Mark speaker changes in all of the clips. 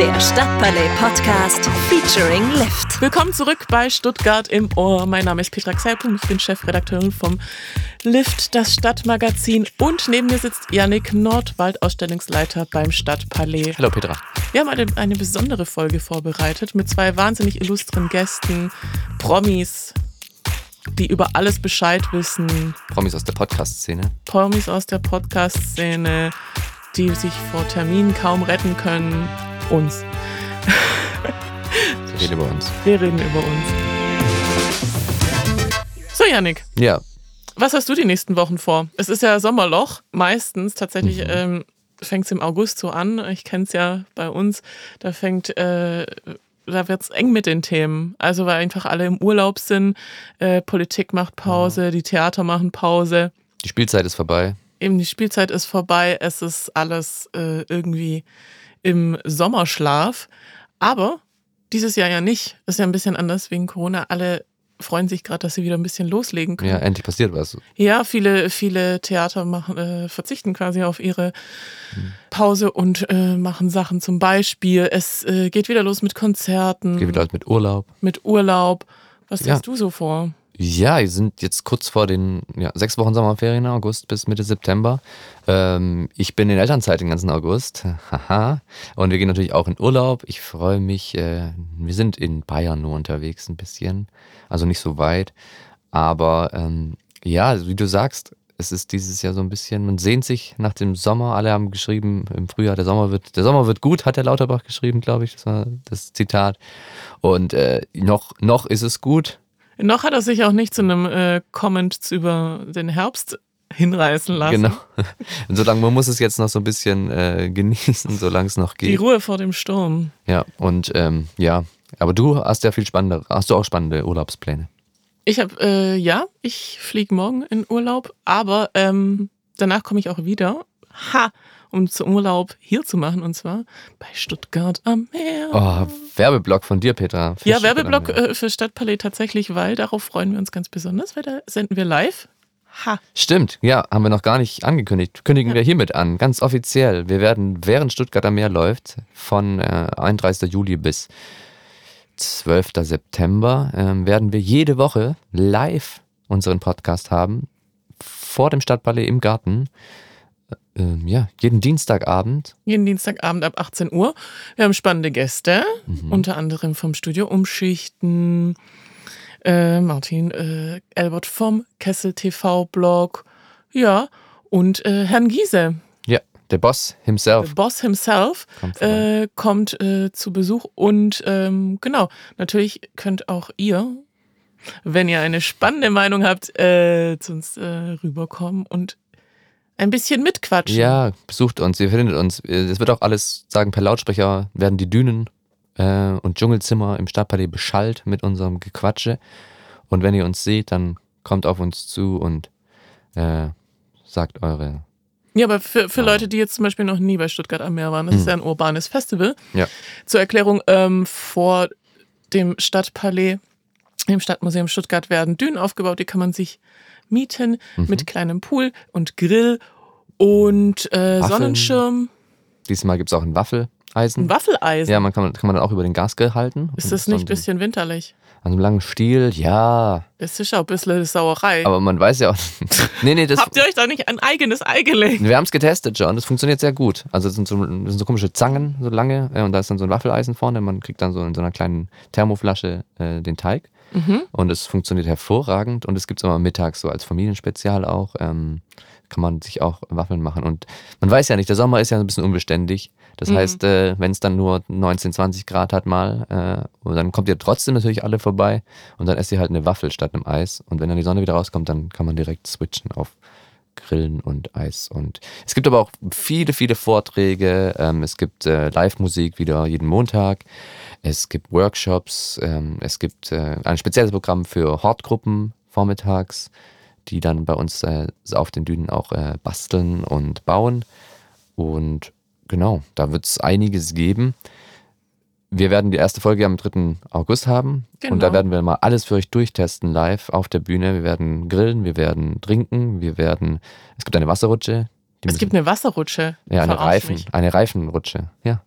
Speaker 1: Der Stadtpalais Podcast featuring Lift.
Speaker 2: Willkommen zurück bei Stuttgart im Ohr. Mein Name ist Petra Xelpum, ich bin Chefredakteurin vom Lift, das Stadtmagazin. Und neben mir sitzt Yannick Nordwald, Ausstellungsleiter beim Stadtpalais.
Speaker 3: Hallo Petra.
Speaker 2: Wir haben eine, eine besondere Folge vorbereitet mit zwei wahnsinnig illustren Gästen, Promis, die über alles Bescheid wissen.
Speaker 3: Promis aus der Podcast-Szene.
Speaker 2: Promis aus der Podcast-Szene, die sich vor Terminen kaum retten können. Uns.
Speaker 3: Wir reden über uns.
Speaker 2: Wir reden über uns. So, Yannick,
Speaker 3: Ja,
Speaker 2: was hast du die nächsten Wochen vor? Es ist ja Sommerloch. Meistens tatsächlich
Speaker 3: Mhm.
Speaker 2: ähm, fängt es im August so an. Ich kenne es ja bei uns. Da fängt, äh, da wird es eng mit den Themen. Also weil einfach alle im Urlaub sind. Äh, Politik macht Pause, die Theater machen Pause.
Speaker 3: die Spielzeit ist vorbei.
Speaker 2: Eben die Spielzeit ist vorbei. Es ist alles äh, irgendwie im Sommerschlaf. Aber dieses Jahr ja nicht. Ist ja ein bisschen anders wegen Corona. Alle freuen sich gerade, dass sie wieder ein bisschen loslegen können.
Speaker 3: Ja, endlich passiert was.
Speaker 2: Ja, viele, viele Theater machen, äh, verzichten quasi auf ihre Pause und äh, machen Sachen. Zum Beispiel, es äh, geht wieder los mit Konzerten,
Speaker 3: Geht wieder mit Urlaub.
Speaker 2: mit Urlaub. Was
Speaker 3: Ja.
Speaker 2: hast du so vor?
Speaker 3: Ja, wir sind jetzt kurz vor den ja, sechs Wochen Sommerferien, August bis Mitte September. Ähm, ich bin in Elternzeit den ganzen August. Haha. Und wir gehen natürlich auch in Urlaub. Ich freue mich. Äh, wir sind in Bayern nur unterwegs ein bisschen. Also nicht so weit. Aber ähm, ja, wie du sagst, es ist dieses Jahr so ein bisschen, man sehnt sich nach dem Sommer. Alle haben geschrieben im Frühjahr, der Sommer wird, der Sommer wird gut, hat der Lauterbach geschrieben, glaube ich. Das war das Zitat. Und äh, noch, noch ist es gut.
Speaker 2: Noch hat er sich auch nicht zu einem äh, Comment über den Herbst hinreißen lassen.
Speaker 3: Genau. Und solange man muss es jetzt noch so ein bisschen äh, genießen, solange es noch
Speaker 2: Die
Speaker 3: geht.
Speaker 2: Ruhe vor dem Sturm.
Speaker 3: Ja, und ähm, ja, aber du hast ja viel spannende, hast du auch spannende Urlaubspläne?
Speaker 2: Ich habe, äh, ja, ich fliege morgen in Urlaub, aber ähm, danach komme ich auch wieder. Ha! Um zum Urlaub hier zu machen und zwar bei Stuttgart am Meer.
Speaker 3: Oh, Werbeblock von dir, Petra.
Speaker 2: Ja,
Speaker 3: Fisch-
Speaker 2: Werbeblock äh, für Stadtpalais tatsächlich, weil darauf freuen wir uns ganz besonders, weil da senden wir live. Ha!
Speaker 3: Stimmt, ja, haben wir noch gar nicht angekündigt. Kündigen wir hiermit an, ganz offiziell. Wir werden, während Stuttgart am Meer läuft, von äh, 31. Juli bis 12. September, ähm, werden wir jede Woche live unseren Podcast haben, vor dem Stadtpalais im Garten. Äh, ja, jeden Dienstagabend.
Speaker 2: Jeden Dienstagabend ab 18 Uhr. Wir haben spannende Gäste,
Speaker 3: Mhm.
Speaker 2: unter anderem vom Studio Umschichten, äh, Martin äh, Elbert vom Kessel TV-Blog, ja, und äh, Herrn Giese,
Speaker 3: Ja, der Boss himself.
Speaker 2: der Boss himself,
Speaker 3: Kommt
Speaker 2: äh, kommt äh, zu Besuch. Und ähm, genau, natürlich könnt auch ihr, wenn ihr eine spannende Meinung habt, äh, zu uns äh, rüberkommen und ein bisschen mitquatschen.
Speaker 3: Ja, besucht uns, ihr findet uns. Es wird auch alles, sagen, per Lautsprecher werden die Dünen äh, und Dschungelzimmer im Stadtpalais beschallt mit unserem Gequatsche. Und wenn ihr uns seht, dann kommt auf uns zu und äh, sagt eure.
Speaker 2: Ja, aber für, für. Leute, die jetzt zum Beispiel noch nie bei Stuttgart am Meer waren, das ist ja ein urbanes Festival.
Speaker 3: Ja.
Speaker 2: Zur Erklärung, ähm, vor dem Stadtpalais, im Stadtmuseum Stuttgart werden Dünen aufgebaut, die kann man sich mieten mit kleinem Pool und Grill und äh. Sonnenschirm,
Speaker 3: Diesmal gibt es auch ein Waffeleisen.
Speaker 2: ein Waffeleisen.
Speaker 3: ja, man kann, kann man dann auch über den Gasgrill halten.
Speaker 2: ist das nicht ein bisschen winterlich?
Speaker 3: An einem langen Stiel, ja.
Speaker 2: Das ist ja ein bisschen Sauerei.
Speaker 3: Aber man weiß ja auch. nee, nee, das.
Speaker 2: Habt ihr euch da nicht ein eigenes Ei gelegt?
Speaker 3: Wir haben es getestet schon, das funktioniert sehr gut. Also es sind so, das sind so komische Zangen, so lange, äh, und da ist dann so ein Waffeleisen vorne. Man kriegt dann so in so einer kleinen Thermoflasche äh, den Teig. Und es funktioniert hervorragend. Und es gibt es immer mittags so als Familienspezial auch. Ähm, kann man sich auch Waffeln machen. Und man weiß ja nicht, der Sommer ist ja ein bisschen unbeständig. Das heißt, äh, wenn es dann nur 19, 20 Grad hat mal, äh, und dann kommt ihr trotzdem natürlich alle vorbei und dann esst ihr halt eine Waffel statt einem Eis. Und wenn dann die Sonne wieder rauskommt, dann kann man direkt switchen auf Grillen und Eis. Und es gibt aber auch viele, viele Vorträge. Ähm, es gibt äh, Live-Musik wieder jeden Montag. Es gibt Workshops. Ähm, es gibt äh, ein spezielles Programm für Hortgruppen vormittags, die dann bei uns äh, auf den Dünen auch basteln und bauen. Und genau, da wird es einiges geben. Wir werden die erste Folge am 3. August haben. Und da
Speaker 2: Genau.
Speaker 3: werden wir mal alles für euch durchtesten live auf der Bühne. Wir werden grillen, wir werden trinken, wir werden. Es gibt eine Wasserrutsche.
Speaker 2: Es gibt eine Wasserrutsche.
Speaker 3: ja, eine Reifen,
Speaker 2: mich.
Speaker 3: eine Reifenrutsche. Ja.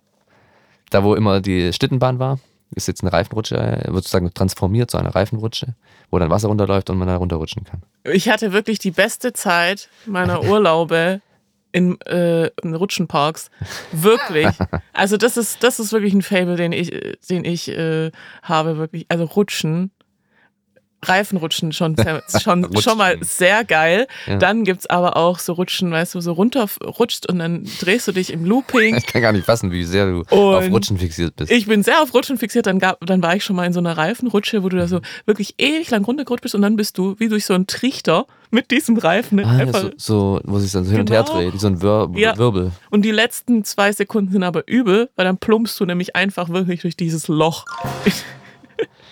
Speaker 3: da wo immer die Schlittenbahn war, ist jetzt eine Reifenrutsche, wird sozusagen transformiert zu einer Reifenrutsche, wo dann Wasser runterläuft und man da runterrutschen kann.
Speaker 2: Ich hatte wirklich die beste Zeit meiner Urlaube in, äh, in Rutschenparks. Wirklich. Also das ist, das ist wirklich ein Fable, den ich, den ich äh, habe, wirklich. Also Rutschen. Reifenrutschen schon, schon,
Speaker 3: Rutschen.
Speaker 2: schon mal sehr geil.
Speaker 3: Ja.
Speaker 2: Dann gibt's aber auch so Rutschen, weißt du, so runterrutscht und dann drehst du dich im Looping.
Speaker 3: Ich kann gar nicht fassen, wie sehr du auf Rutschen fixiert bist.
Speaker 2: Ich bin sehr auf Rutschen fixiert. Dann, gab, dann war ich schon mal in so einer Reifenrutsche, wo du da so wirklich ewig lang runtergerutscht bist und dann bist du wie durch so einen Trichter mit diesem Reifen
Speaker 3: Ah,
Speaker 2: einfach
Speaker 3: so, so, wo sich dann so hin und her
Speaker 2: Genau.
Speaker 3: dreht, wie so ein Wir
Speaker 2: Ja.
Speaker 3: Wirbel.
Speaker 2: Und die letzten zwei Sekunden sind aber übel, weil dann plumpst du nämlich einfach wirklich durch dieses Loch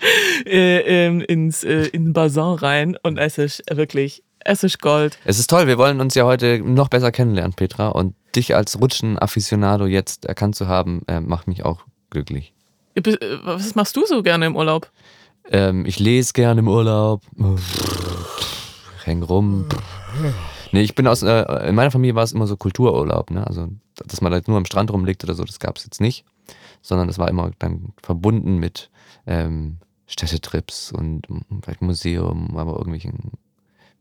Speaker 2: äh, ähm, ins äh, in den Bassin rein und es ist wirklich, es ist Gold.
Speaker 3: Es ist toll, wir wollen uns ja heute noch besser kennenlernen, Petra. Und dich als Rutschen-Afficionado jetzt erkannt zu haben, äh, macht mich auch glücklich.
Speaker 2: Äh, Was machst du so gerne im Urlaub?
Speaker 3: Ähm, ich lese gerne im Urlaub. Häng rum. Nee, ich bin aus, äh, in meiner Familie war es immer so Kultururlaub, ne? Also, dass man halt nur am Strand rumliegt oder so, das gab es jetzt nicht. Sondern das war immer dann verbunden mit ähm, Städtetrips und vielleicht Museum, aber irgendwelchen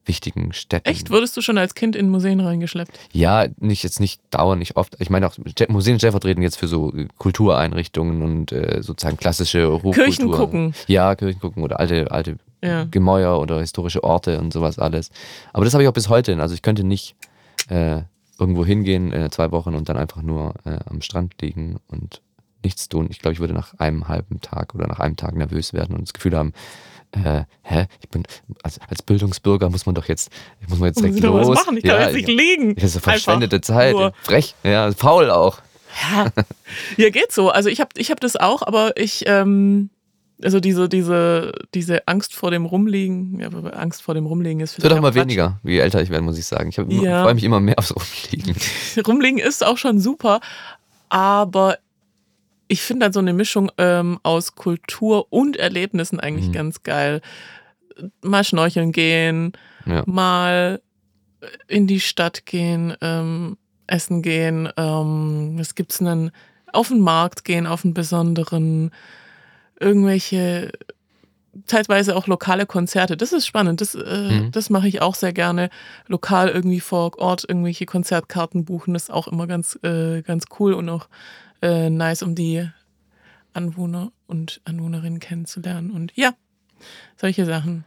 Speaker 3: wichtigen Städten.
Speaker 2: Echt? Wurdest du schon als Kind in Museen reingeschleppt?
Speaker 3: Ja, nicht jetzt nicht dauernd, nicht oft. Ich meine auch Museen stellvertretend jetzt für so Kultureinrichtungen und äh, sozusagen klassische Hochkultur.
Speaker 2: Kirchen gucken.
Speaker 3: Ja, Kirchen gucken oder alte, alte
Speaker 2: Ja.
Speaker 3: Gemäuer oder historische Orte und sowas alles. Aber das habe ich auch bis heute. Also ich könnte nicht äh, irgendwo hingehen, äh, zwei Wochen und dann einfach nur äh, am Strand liegen und nichts tun. Ich glaube, ich würde nach einem halben Tag oder nach einem Tag nervös werden und das Gefühl haben, äh, hä, ich bin als, als Bildungsbürger muss man doch jetzt, muss man jetzt
Speaker 2: Muss
Speaker 3: direkt
Speaker 2: ich doch
Speaker 3: los.
Speaker 2: was machen? Ich kann jetzt nicht liegen.
Speaker 3: Das ist
Speaker 2: Einfach
Speaker 3: verschwendete Zeit.
Speaker 2: nur.
Speaker 3: Frech. Ja, faul auch.
Speaker 2: Ja, geht so. Also ich habe ich hab das auch, aber ich, ähm, also diese, diese, diese Angst vor dem Rumliegen, ja, Angst vor dem Rumliegen ist
Speaker 3: Es wird auch
Speaker 2: vielleicht
Speaker 3: immer weniger, je älter ich werde, muss ich sagen. Ich,
Speaker 2: Ja.
Speaker 3: freue mich immer mehr aufs Rumliegen.
Speaker 2: Rumliegen ist auch schon super, aber ich finde dann so eine Mischung ähm, aus Kultur und Erlebnissen eigentlich
Speaker 3: Mhm.
Speaker 2: ganz geil. Mal schnorcheln gehen,
Speaker 3: Ja.
Speaker 2: mal in die Stadt gehen, ähm, essen gehen, ähm, was gibt's denn? Auf den Markt gehen, auf einen besonderen, irgendwelche, zeitweise auch lokale Konzerte. Das ist spannend, das, äh,
Speaker 3: Mhm.
Speaker 2: das mache ich auch sehr gerne. Lokal irgendwie vor Ort irgendwelche Konzertkarten buchen, das ist auch immer ganz, äh, ganz cool und auch äh, nice, um die Anwohner und Anwohnerinnen kennenzulernen. Und ja, solche Sachen.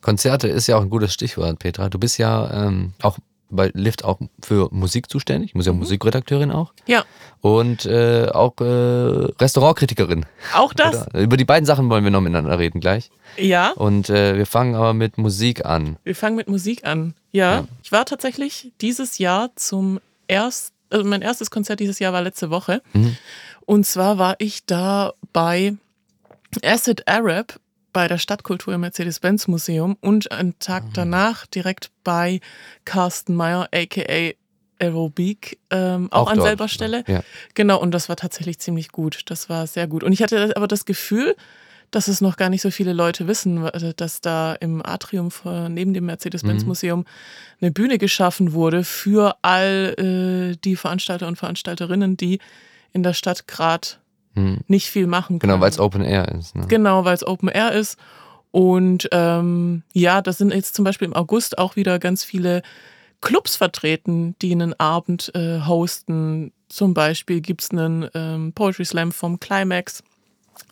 Speaker 3: Konzerte ist ja auch ein gutes Stichwort, Petra. Du bist ja ähm, auch bei Lift auch für Musik zuständig. Bist ja
Speaker 2: Mhm.
Speaker 3: Musikredakteurin auch.
Speaker 2: Ja,
Speaker 3: Und äh, auch äh, Restaurantkritikerin.
Speaker 2: auch das.
Speaker 3: Oder? Über die beiden Sachen wollen wir noch miteinander reden gleich.
Speaker 2: Ja.
Speaker 3: Und äh, wir fangen aber mit Musik an.
Speaker 2: Wir fangen mit Musik an. Ja,
Speaker 3: Ja.
Speaker 2: ich war tatsächlich dieses Jahr zum ersten, also mein erstes Konzert dieses Jahr war letzte Woche.
Speaker 3: Mhm.
Speaker 2: Und zwar war ich da bei Acid Arab bei der Stadtkultur im Mercedes-Benz-Museum und einen Tag
Speaker 3: Ah.
Speaker 2: danach direkt bei Carsten Meyer, aka Aerobic, ähm, auch, an
Speaker 3: dort.
Speaker 2: selber Stelle.
Speaker 3: Ja.
Speaker 2: Genau, und das war tatsächlich ziemlich gut. Das war sehr gut. Und ich hatte aber das Gefühl, dass es noch gar nicht so viele Leute wissen, dass da im Atrium neben dem Mercedes-Benz-Museum eine Bühne geschaffen wurde für all äh, die Veranstalter und Veranstalterinnen, die in der Stadt gerade
Speaker 3: Hm.
Speaker 2: nicht viel machen können.
Speaker 3: Genau, weil es Open Air ist. Ne?
Speaker 2: Genau, weil es Open Air ist. Und ähm, ja, da sind jetzt zum Beispiel im August auch wieder ganz viele Clubs vertreten, die einen Abend äh, hosten. Zum Beispiel gibt es einen ähm, Poetry Slam vom Climax,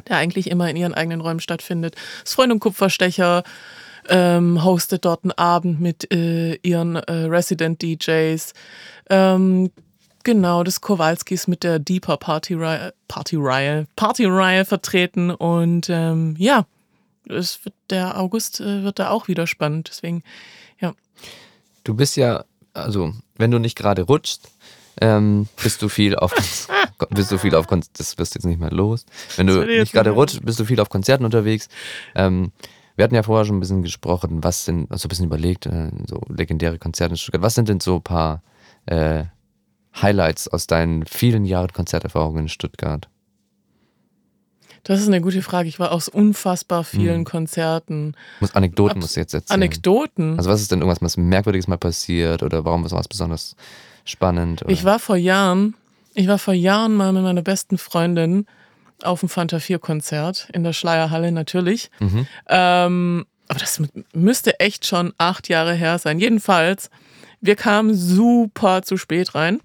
Speaker 2: der eigentlich immer in ihren eigenen Räumen stattfindet. Das Freund und Kupferstecher ähm, hostet dort einen Abend mit äh, ihren äh, Resident DJs. Ähm, genau, das Kowalskis mit der Deeper Party Reihe, Party Reihe, Party Reihe vertreten. Und ähm, ja, es wird, der August äh, wird da auch wieder spannend. Deswegen, ja.
Speaker 3: Du bist ja, also, wenn du nicht gerade rutschst, ähm, bist du viel auf bist du viel auf Kon das wirst jetzt nicht mehr los. Wenn du nicht gerade rutschst, bist du viel auf Konzerten unterwegs. Ähm, wir hatten ja vorher schon ein bisschen gesprochen, was sind, also ein bisschen überlegt, äh, so legendäre Konzerte in Stuttgart. Was sind denn so ein paar äh, Highlights aus deinen vielen Jahren Konzerterfahrungen in Stuttgart?
Speaker 2: Das ist eine gute Frage. Ich war aus unfassbar vielen
Speaker 3: Mhm.
Speaker 2: Konzerten.
Speaker 3: Muss Anekdoten
Speaker 2: Abs-
Speaker 3: musst du jetzt erzählen.
Speaker 2: Anekdoten.
Speaker 3: Also was ist denn irgendwas was Merkwürdiges mal passiert oder warum war es besonders spannend? Oder?
Speaker 2: Ich war vor Jahren Ich war vor Jahren mal mit meiner besten Freundin auf dem Fanta 4 Konzert in der Schleierhalle natürlich.
Speaker 3: Mhm.
Speaker 2: Ähm, aber das mü- müsste echt schon acht Jahre her sein. Jedenfalls, wir kamen super zu spät rein.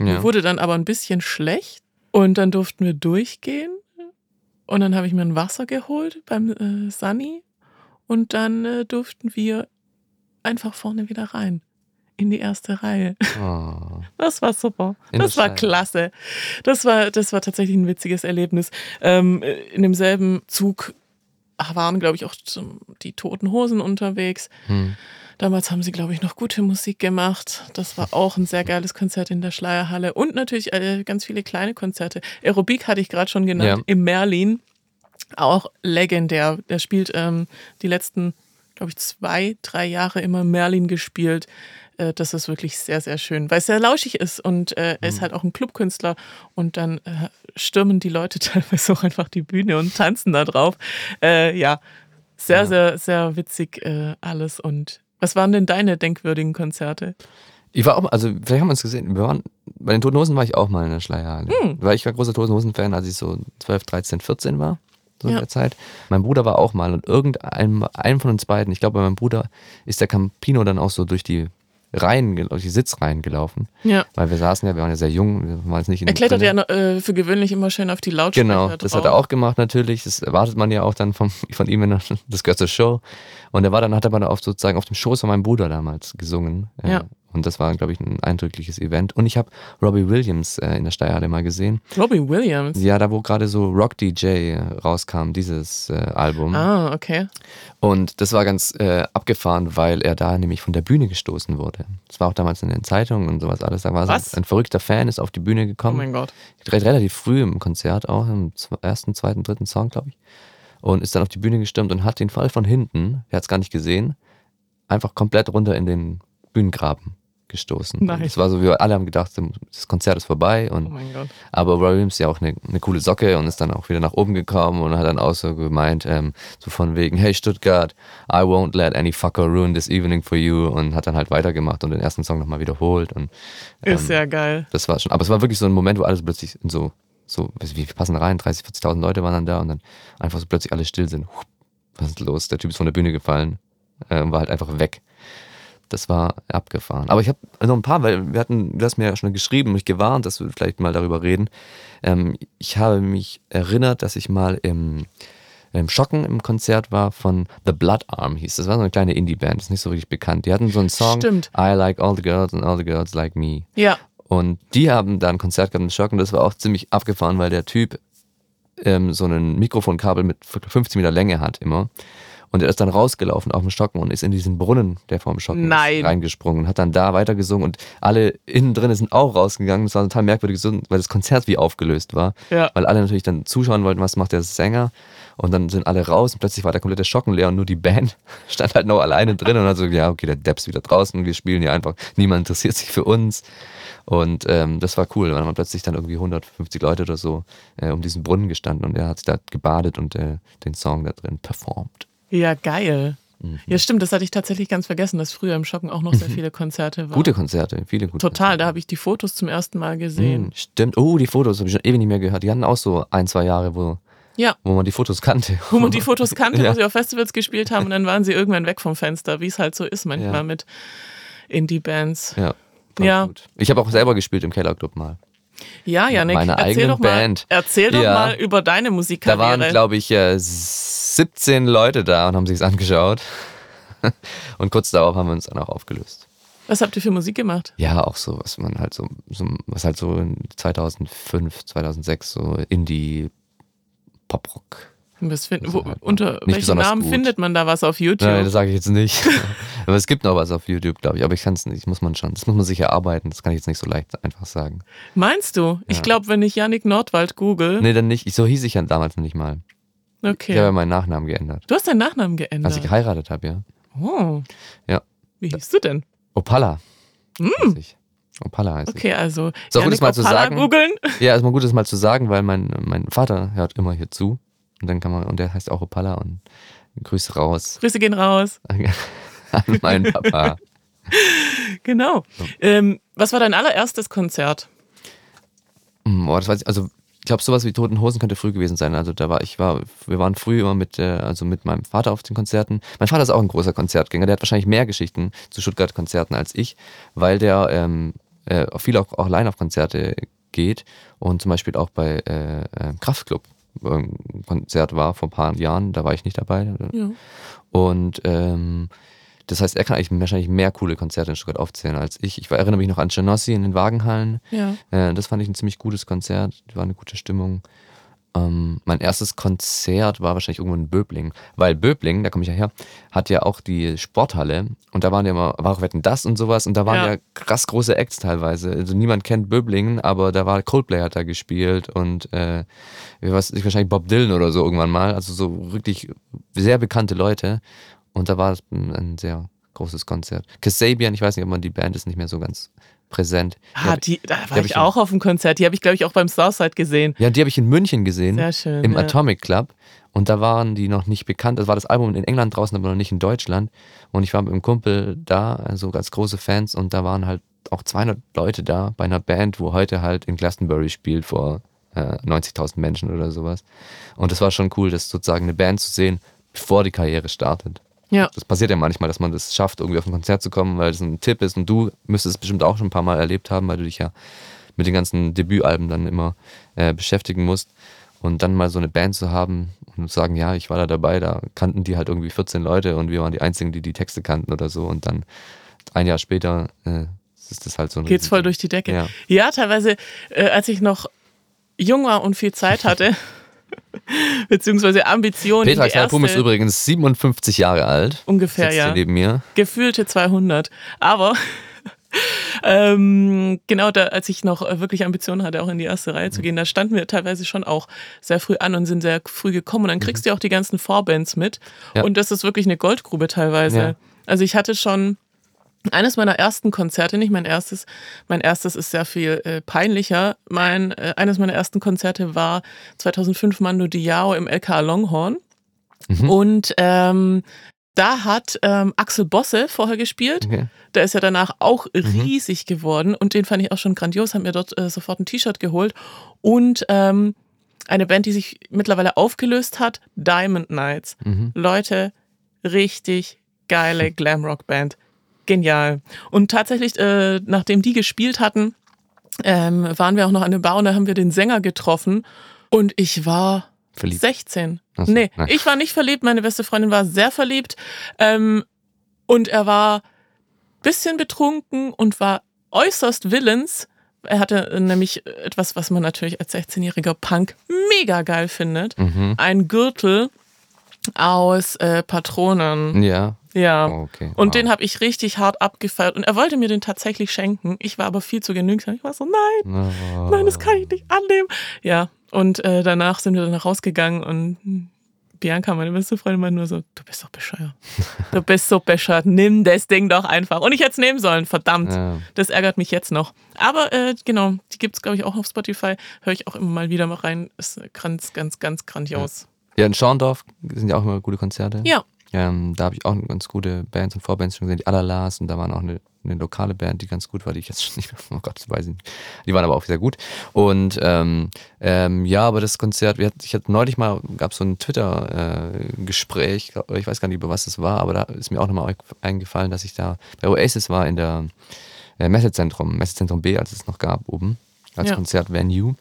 Speaker 3: Ja.
Speaker 2: wurde dann aber ein bisschen schlecht und dann durften wir durchgehen. Und dann habe ich mir ein Wasser geholt beim äh, Sunny und dann äh, durften wir einfach vorne wieder rein in die erste Reihe.
Speaker 3: Oh.
Speaker 2: Das war super. Das war klasse. Das war, das war tatsächlich ein witziges Erlebnis. Ähm, in demselben Zug waren, glaube ich, auch die Toten Hosen unterwegs.
Speaker 3: Hm.
Speaker 2: Damals haben sie, glaube ich, noch gute Musik gemacht. Das war auch ein sehr geiles Konzert in der Schleierhalle. Und natürlich äh, ganz viele kleine Konzerte. Aerobik hatte ich gerade schon genannt,
Speaker 3: Ja.
Speaker 2: im Merlin. Auch legendär. Der spielt ähm, die letzten, glaube ich, zwei, drei Jahre immer Merlin gespielt. Äh, das ist wirklich sehr, sehr schön, weil es sehr lauschig ist und äh, er ist halt auch ein Clubkünstler und dann äh, stürmen die Leute teilweise auch einfach die Bühne und tanzen da drauf. Äh, ja, sehr,
Speaker 3: Ja.
Speaker 2: sehr, sehr witzig äh, alles. Und was waren denn deine denkwürdigen Konzerte?
Speaker 3: Ich war auch, also vielleicht haben wir uns gesehen, wir waren, bei den Toten Hosen war ich auch mal in der Schleierhalle.
Speaker 2: Hm.
Speaker 3: Weil ich war großer Toten Hosen-Fan, als ich so 12, 13, 14 war, so in
Speaker 2: Ja.
Speaker 3: der Zeit. Mein Bruder war auch mal und irgendeinem einem von uns beiden, ich glaube bei meinem Bruder, ist der Campino dann auch so durch die Reihen, die Sitzreihen gelaufen.
Speaker 2: Ja.
Speaker 3: Weil wir saßen ja, wir waren ja sehr jung, wir waren jetzt nicht in
Speaker 2: Er klettert ja äh, für gewöhnlich immer schön auf die Lautsprecher
Speaker 3: Genau,
Speaker 2: drauf.
Speaker 3: das hat er auch gemacht natürlich. Das erwartet man ja auch dann vom, von ihm, wenn er, das gehört zur Show. Und er war dann, hat er aber auf sozusagen auf dem Schoß von meinem Bruder damals gesungen. Äh,
Speaker 2: Ja.
Speaker 3: Und das war, glaube ich, ein eindrückliches Event. Und ich habe Robbie Williams äh, in der Steierhalle mal gesehen.
Speaker 2: Robbie Williams.
Speaker 3: Ja, da wo gerade so Rock DJ rauskam, dieses äh, Album.
Speaker 2: Ah, okay.
Speaker 3: Und das war ganz äh, abgefahren, weil er da nämlich von der Bühne gestoßen wurde. Das war auch damals in den Zeitungen und sowas alles. Da war
Speaker 2: Was?
Speaker 3: ein verrückter Fan, ist auf die Bühne
Speaker 2: Oh
Speaker 3: gekommen
Speaker 2: mein Gott.
Speaker 3: re- relativ früh im Konzert auch, im ersten, zweiten, dritten Song, glaube ich. Und ist dann auf die Bühne gestürmt und hat den Fall von hinten, er hat es gar nicht gesehen, einfach komplett runter in den Bühnengraben gestoßen.
Speaker 2: Nice.
Speaker 3: Das war so, wir alle haben gedacht, das Konzert ist vorbei. Und,
Speaker 2: Oh mein Gott.
Speaker 3: aber Roy Williams ist ja auch eine, eine coole Socke und ist dann auch wieder nach oben gekommen und hat dann auch so gemeint, ähm, so von wegen, hey Stuttgart, I won't let any fucker ruin this evening for you und hat dann halt weitergemacht und den ersten Song nochmal wiederholt und
Speaker 2: Ist
Speaker 3: ähm,
Speaker 2: sehr geil.
Speaker 3: das war schon, aber es war wirklich so ein Moment, wo alles plötzlich in so, so, wie passen rein, 30, 40.000 Leute waren dann da und dann einfach so plötzlich alle still sind. Was ist los? Der Typ ist von der Bühne gefallen äh, und war halt einfach weg. Das war abgefahren. Aber ich habe noch ein paar, weil wir hatten, du hast mir ja schon geschrieben, mich gewarnt, dass wir vielleicht mal darüber reden. Ähm, ich habe mich erinnert, dass ich mal im, im Schocken im Konzert war von The Blood Arm hieß. Das war so eine kleine Indie-Band, ist nicht so richtig bekannt. Die hatten so einen Song,
Speaker 2: Stimmt.
Speaker 3: I like all the girls and all the girls like me.
Speaker 2: Ja.
Speaker 3: Und die haben da ein Konzert gehabt im Schock und das war auch ziemlich abgefahren, weil der Typ ähm, so ein Mikrofonkabel mit 50 Meter Länge hat immer. Und er ist dann rausgelaufen auf dem Stocken und ist in diesen Brunnen, der vor dem Stocken
Speaker 2: Nein.
Speaker 3: ist, reingesprungen und hat dann da weitergesungen und alle innen drin sind auch rausgegangen. Das war total merkwürdig, weil das Konzert wie aufgelöst war.
Speaker 2: Ja.
Speaker 3: Weil alle natürlich dann zuschauen wollten, was macht der Sänger. Und dann sind alle raus und plötzlich war der komplette Schocken leer und nur die Band stand halt noch alleine drin und hat so, ja, okay, der Depp ist wieder draußen, wir spielen hier einfach, niemand interessiert sich für uns. Und ähm, das war cool, weil man plötzlich dann irgendwie 150 Leute oder so äh, um diesen Brunnen gestanden und er hat sich da gebadet und äh, den Song da drin performt.
Speaker 2: Ja, geil.
Speaker 3: Mhm.
Speaker 2: Ja, stimmt, das hatte ich tatsächlich ganz vergessen, dass früher im Schocken auch noch sehr viele Konzerte waren.
Speaker 3: Gute Konzerte, viele gute
Speaker 2: Total, da habe ich die Fotos zum ersten Mal
Speaker 3: Konzerte.
Speaker 2: gesehen.
Speaker 3: Mhm, Stimmt. Oh, die Fotos habe ich schon ewig nicht mehr gehört. Die hatten auch so ein, zwei Jahre, wo,
Speaker 2: Ja,
Speaker 3: wo man die Fotos kannte.
Speaker 2: wo man die Fotos kannte,
Speaker 3: Ja.
Speaker 2: wo sie auf Festivals gespielt haben und dann waren sie irgendwann weg vom Fenster, wie es halt so ist manchmal
Speaker 3: Ja.
Speaker 2: mit Indie-Bands.
Speaker 3: Ja.
Speaker 2: Ja.
Speaker 3: Gut. Ich habe auch selber gespielt im Kellerclub mal.
Speaker 2: Ja, Janik,
Speaker 3: Meine
Speaker 2: erzähl doch mal,
Speaker 3: Band.
Speaker 2: erzähl doch
Speaker 3: Ja.
Speaker 2: mal über deine
Speaker 3: Da
Speaker 2: Musikkarriere.
Speaker 3: waren, glaube ich, äh, 17 Leute da und haben sich's angeschaut. Und kurz darauf haben wir uns dann auch aufgelöst.
Speaker 2: Was habt ihr für Musik gemacht?
Speaker 3: Ja, auch so, was man halt so, so was halt so in 2005, 2006 so Indie Poprock.
Speaker 2: Was find,
Speaker 3: Das
Speaker 2: wo,
Speaker 3: halt
Speaker 2: unter welchen Namen
Speaker 3: gut.
Speaker 2: findet man da was auf YouTube?
Speaker 3: Nein, das sage ich jetzt nicht. aber es gibt noch was auf YouTube, glaube ich. Aber ich kann es nicht, muss man schon. Das muss man sich erarbeiten. Das kann ich jetzt nicht so leicht einfach sagen.
Speaker 2: Meinst du? Ich
Speaker 3: Ja.
Speaker 2: glaube, wenn ich Janik Nordwald google.
Speaker 3: Nee, dann nicht. Ich- So hieß ich ja damals noch nicht mal. Ich habe
Speaker 2: Okay.
Speaker 3: ja meinen Nachnamen geändert.
Speaker 2: Du hast deinen Nachnamen
Speaker 3: Als ich
Speaker 2: geändert.
Speaker 3: geheiratet habe, ja.
Speaker 2: Oh.
Speaker 3: Ja.
Speaker 2: Wie hieß du denn?
Speaker 3: Opala. Ich. Opala heißt ich.
Speaker 2: Okay, also
Speaker 3: Ist auch gut, das mal zu
Speaker 2: Opala
Speaker 3: sagen.
Speaker 2: googeln.
Speaker 3: Ja, ist mal gut, das mal zu sagen, weil mein, mein Vater hört immer hier zu. Und dann kann man, und der heißt auch Opala und Grüße raus
Speaker 2: Grüße gehen raus.
Speaker 3: an meinen Papa.
Speaker 2: Genau. Ähm, was war dein allererstes Konzert?
Speaker 3: Oh, das weiß ich, also ich glaube, sowas wie Toten Hosen könnte früh gewesen sein. Also da war ich war, wir waren früh immer mit, äh, also mit meinem Vater auf den Konzerten. Mein Vater ist auch ein großer Konzertgänger. Der hat wahrscheinlich mehr Geschichten zu Stuttgart-Konzerten als ich, weil der ähm, äh, viel auch, auch allein auf Konzerte geht und zum Beispiel auch bei äh, äh, Kraftklub ähm, Konzert war vor ein paar Jahren. Da war ich nicht dabei.
Speaker 2: Ja.
Speaker 3: Und ähm, das heißt, er kann eigentlich wahrscheinlich mehr coole Konzerte in Stuttgart aufzählen als ich. Ich erinnere mich noch an Genossi in den Wagenhallen.
Speaker 2: Ja.
Speaker 3: Äh, das fand ich ein ziemlich gutes Konzert. War eine gute Stimmung. Ähm, mein erstes Konzert war wahrscheinlich irgendwo in Böbling. Weil Böbling, da komme ich ja her, hat ja auch die Sporthalle. Und da waren ja immer, war auch Wetten das und sowas. Und da waren
Speaker 2: Ja.
Speaker 3: ja, krass große Acts teilweise. Also niemand kennt Böblingen, aber da war Coldplay hat da gespielt und äh, wie weiß ich, wahrscheinlich Bob Dylan oder so irgendwann mal. Also so wirklich sehr bekannte Leute. Und da war es ein sehr großes Konzert. Kasabian, ich weiß nicht, ob man die Band ist nicht mehr so ganz präsent. Die
Speaker 2: Ah, die, da war
Speaker 3: hab
Speaker 2: ich
Speaker 3: ich
Speaker 2: auch auf dem Konzert. Die habe ich, glaube ich, auch beim Southside gesehen.
Speaker 3: Ja, die habe ich in München gesehen.
Speaker 2: Sehr schön,
Speaker 3: Im
Speaker 2: ja.
Speaker 3: Atomic Club. Und da waren die noch nicht bekannt. Das war das Album in England draußen, aber noch nicht in Deutschland. Und ich war mit einem Kumpel da, also ganz große Fans. Und da waren halt auch 200 Leute da bei einer Band, wo heute halt in Glastonbury spielt vor äh, 90.000 Menschen oder sowas. Und das war schon cool, das sozusagen eine Band zu sehen, bevor die Karriere startet.
Speaker 2: Ja.
Speaker 3: Das passiert ja manchmal, dass man das schafft, irgendwie auf ein Konzert zu kommen, weil das ein Tipp ist. Und du müsstest es bestimmt auch schon ein paar Mal erlebt haben, weil du dich ja mit den ganzen Debütalben dann immer äh, beschäftigen musst. Und dann mal so eine Band zu haben und zu sagen, ja, ich war da dabei, da kannten die halt irgendwie 14 Leute und wir waren die Einzigen, die die Texte kannten oder so. Und dann ein Jahr später äh, ist das halt so ein
Speaker 2: Geht's voll durch die Decke.
Speaker 3: Ja.
Speaker 2: Ja, teilweise, äh, als ich noch jung war und viel Zeit hatte, beziehungsweise Ambitionen.
Speaker 3: Petra Knallpum ist übrigens 57 Jahre alt.
Speaker 2: Ungefähr, ja.
Speaker 3: neben mir.
Speaker 2: gefühlte 200. Aber ähm, genau da, als ich noch äh, wirklich Ambitionen hatte, auch in die erste Reihe zu gehen, da standen wir teilweise schon auch sehr früh an und sind sehr früh gekommen. Und dann kriegst du auch die ganzen Vorbands mit.
Speaker 3: Ja.
Speaker 2: Und das ist wirklich eine Goldgrube teilweise.
Speaker 3: Ja.
Speaker 2: Also ich hatte schon eines meiner ersten Konzerte, nicht mein erstes, mein erstes ist sehr viel äh, peinlicher. Mein, äh, eines meiner ersten Konzerte war 2005 Mando Diao im LK Longhorn. Und ähm, da hat ähm, Axel Bosse vorher gespielt.
Speaker 3: Okay.
Speaker 2: Der ist ja danach auch riesig geworden und den fand ich auch schon grandios, haben mir dort äh, sofort ein T-Shirt geholt. Und ähm, eine Band, die sich mittlerweile aufgelöst hat, Diamond Knights. Leute, richtig geile Glamrock-Band. Genial. Und tatsächlich, äh, nachdem die gespielt hatten, ähm, waren wir auch noch an der Bar und da haben wir den Sänger getroffen und ich war
Speaker 3: Verliebt.
Speaker 2: 16.
Speaker 3: Ach so,
Speaker 2: nee,
Speaker 3: nein.
Speaker 2: ich war nicht verliebt, meine beste Freundin war sehr verliebt ähm, und er war bisschen betrunken und war äußerst willens. Er hatte äh, nämlich etwas, was man natürlich als 16-jähriger Punk mega geil findet.
Speaker 3: Mhm.
Speaker 2: Ein Gürtel aus äh, Patronen.
Speaker 3: Ja.
Speaker 2: Ja.
Speaker 3: Oh, okay.
Speaker 2: Und
Speaker 3: Wow.
Speaker 2: den habe ich richtig hart abgefeiert. Und er wollte mir den tatsächlich schenken. Ich war aber viel zu genügsam. Ich war so, nein,
Speaker 3: Oh.
Speaker 2: nein, das kann ich nicht annehmen. Ja, und äh, danach sind wir dann rausgegangen und Bianca, meine beste Freundin, meinte nur so, du bist doch bescheuert. Du bist so bescheuert, nimm das Ding doch einfach. Und ich hätte es nehmen sollen, verdammt.
Speaker 3: Ja.
Speaker 2: Das ärgert mich jetzt noch. Aber äh, genau, die gibt es, glaube ich, auch auf Spotify. Höre ich auch immer mal wieder mal rein. Ist ganz, ganz, ganz grandios.
Speaker 3: Ja, in Schorndorf sind ja auch immer gute Konzerte.
Speaker 2: Ja.
Speaker 3: Ähm, da habe ich auch ganz gute Bands und Vorbands schon gesehen, die Alalas und da waren auch eine, eine lokale Band, die ganz gut war, die ich jetzt schon nicht mehr, oh Gott, das weiß ich nicht. Die waren aber auch sehr gut. Und ähm, ähm, ja, aber das Konzert, ich hatte neulich mal, gab es so ein Twitter-Gespräch, ich weiß gar nicht, über was das war, aber da ist mir auch nochmal eingefallen, dass ich da bei Oasis war in der äh, Messezentrum, Messezentrum B, als es noch gab, oben, als
Speaker 2: Ja.
Speaker 3: Konzertvenue.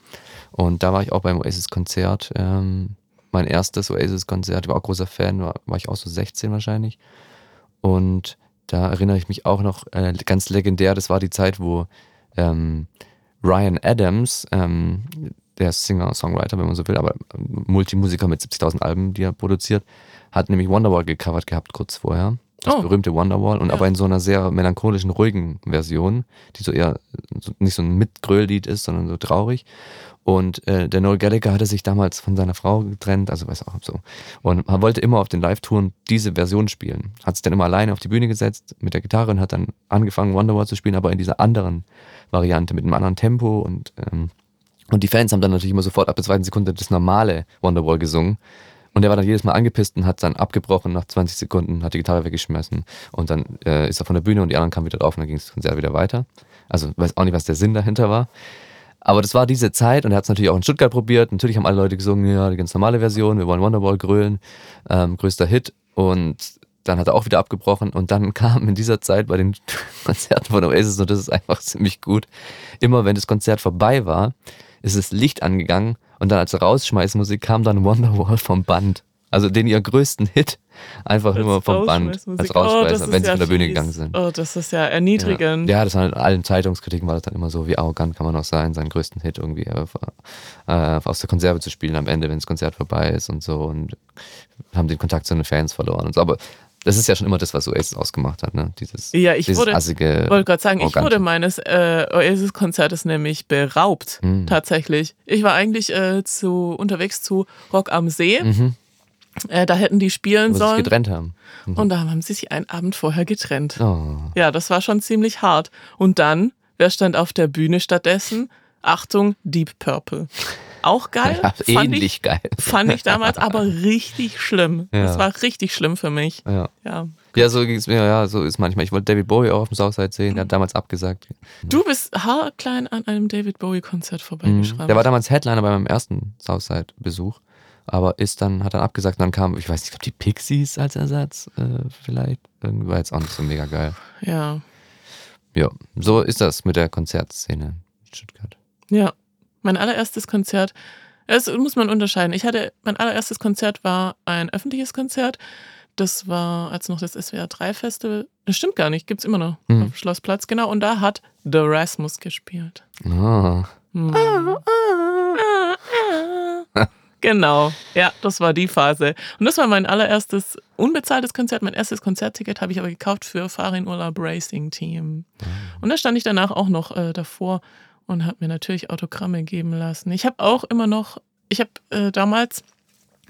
Speaker 3: Und da war ich auch beim Oasis-Konzert. Ähm, mein erstes Oasis-Konzert, war auch großer Fan, war, war ich auch so 16 wahrscheinlich. Und da erinnere ich mich auch noch äh, ganz legendär, das war die Zeit, wo ähm, Ryan Adams, ähm, der Singer-Songwriter, wenn man so will, aber Multimusiker mit 70.000 Alben, die er produziert, hat nämlich Wonderwall gecovert gehabt kurz vorher. Das
Speaker 2: Oh.
Speaker 3: berühmte Wonderwall und
Speaker 2: Ja.
Speaker 3: aber in so einer sehr melancholischen, ruhigen Version, die so eher so, nicht so ein Mitgrölllied ist, sondern so traurig. Und äh, der Noel Gallagher hatte sich damals von seiner Frau getrennt, also weiß auch so. Und er wollte immer auf den Live-Touren diese Version spielen. Hat sich dann immer alleine auf die Bühne gesetzt mit der Gitarre und hat dann angefangen, Wonderwall zu spielen, aber in dieser anderen Variante, mit einem anderen Tempo. Und, ähm, und die Fans haben dann natürlich immer sofort ab der zweiten Sekunde das normale Wonderwall gesungen. Und er war dann jedes Mal angepisst und hat dann abgebrochen nach 20 Sekunden, hat die Gitarre weggeschmissen und dann äh, ist er von der Bühne und die anderen kamen wieder drauf und dann ging das Konzert wieder weiter. Also weiß auch nicht, was der Sinn dahinter war. Aber das war diese Zeit und er hat es natürlich auch in Stuttgart probiert. Natürlich haben alle Leute gesungen, ja, die ganz normale Version, wir wollen Wonderwall grölen, ähm, größter Hit. Und dann hat er auch wieder abgebrochen und dann kam in dieser Zeit bei den Konzerten von Oasis, und das ist einfach ziemlich gut, immer wenn das Konzert vorbei war, ist das Licht angegangen und dann als Rausschmeißmusik kam dann Wonderwall vom Band. Also den ihr größten Hit einfach nur vom Band als Rausschmeißer,
Speaker 2: oh,
Speaker 3: wenn sie
Speaker 2: ja
Speaker 3: von der Bühne gegangen sind.
Speaker 2: Oh, das ist ja erniedrigend.
Speaker 3: Ja, ja das war in allen Zeitungskritiken war das dann immer so, wie arrogant kann man auch sein, seinen größten Hit irgendwie äh, äh, aus der Konserve zu spielen am Ende, wenn das Konzert vorbei ist und so und haben den Kontakt zu den Fans verloren und so. Aber das ist ja schon immer das, was Oasis ausgemacht hat, ne? Dieses,
Speaker 2: Ja, ich
Speaker 3: dieses
Speaker 2: wurde-
Speaker 3: assige,
Speaker 2: wollte gerade sagen, ich
Speaker 3: arrogante.
Speaker 2: wurde meines äh, Oasis-Konzertes nämlich beraubt,
Speaker 3: Mhm.
Speaker 2: tatsächlich. Ich war eigentlich äh, zu, unterwegs zu Rock am See.
Speaker 3: Mhm.
Speaker 2: Äh, da hätten die spielen
Speaker 3: wo sie sich
Speaker 2: sollen.
Speaker 3: getrennt haben.
Speaker 2: Und da haben sie sich einen Abend vorher getrennt.
Speaker 3: Oh.
Speaker 2: Ja, das war schon ziemlich hart. Und dann, wer stand auf der Bühne stattdessen? Achtung, Deep Purple. Auch geil.
Speaker 3: Ja,
Speaker 2: fand
Speaker 3: ähnlich
Speaker 2: Ich,
Speaker 3: geil.
Speaker 2: fand ich damals aber richtig schlimm.
Speaker 3: Ja.
Speaker 2: Das war richtig schlimm für mich.
Speaker 3: Ja.
Speaker 2: Ja.
Speaker 3: Ja, so ging es mir, ja, so ist manchmal. Ich wollte David Bowie auch auf dem Southside sehen, der hat damals abgesagt.
Speaker 2: Du bist haarklein an einem David Bowie-Konzert
Speaker 3: Mhm.
Speaker 2: vorbeigeschrammt.
Speaker 3: Der war damals Headliner bei meinem ersten Southside-Besuch, aber ist dann, hat dann abgesagt und dann kam, ich weiß nicht, ich glaube die Pixies als Ersatz äh, vielleicht. Irgendwie war jetzt auch nicht so mega geil.
Speaker 2: Ja.
Speaker 3: Ja, so ist das mit der Konzertszene in Stuttgart.
Speaker 2: Ja. Mein allererstes Konzert, das muss man unterscheiden. Ich hatte, mein allererstes Konzert war ein öffentliches Konzert. Das war, als noch das SWR 3 Festival, das stimmt gar nicht, gibt's immer noch
Speaker 3: Mhm.
Speaker 2: auf Schlossplatz, genau. Und da hat The Rasmus gespielt.
Speaker 3: Ah,
Speaker 2: Hm. Genau, ja, das war die Phase. Und das war mein allererstes unbezahltes Konzert. Mein erstes Konzertticket habe ich aber gekauft für Farin Urlaub Racing Team. Und da stand ich danach auch noch äh, davor und habe mir natürlich Autogramme geben lassen. Ich habe auch immer noch, ich habe äh, damals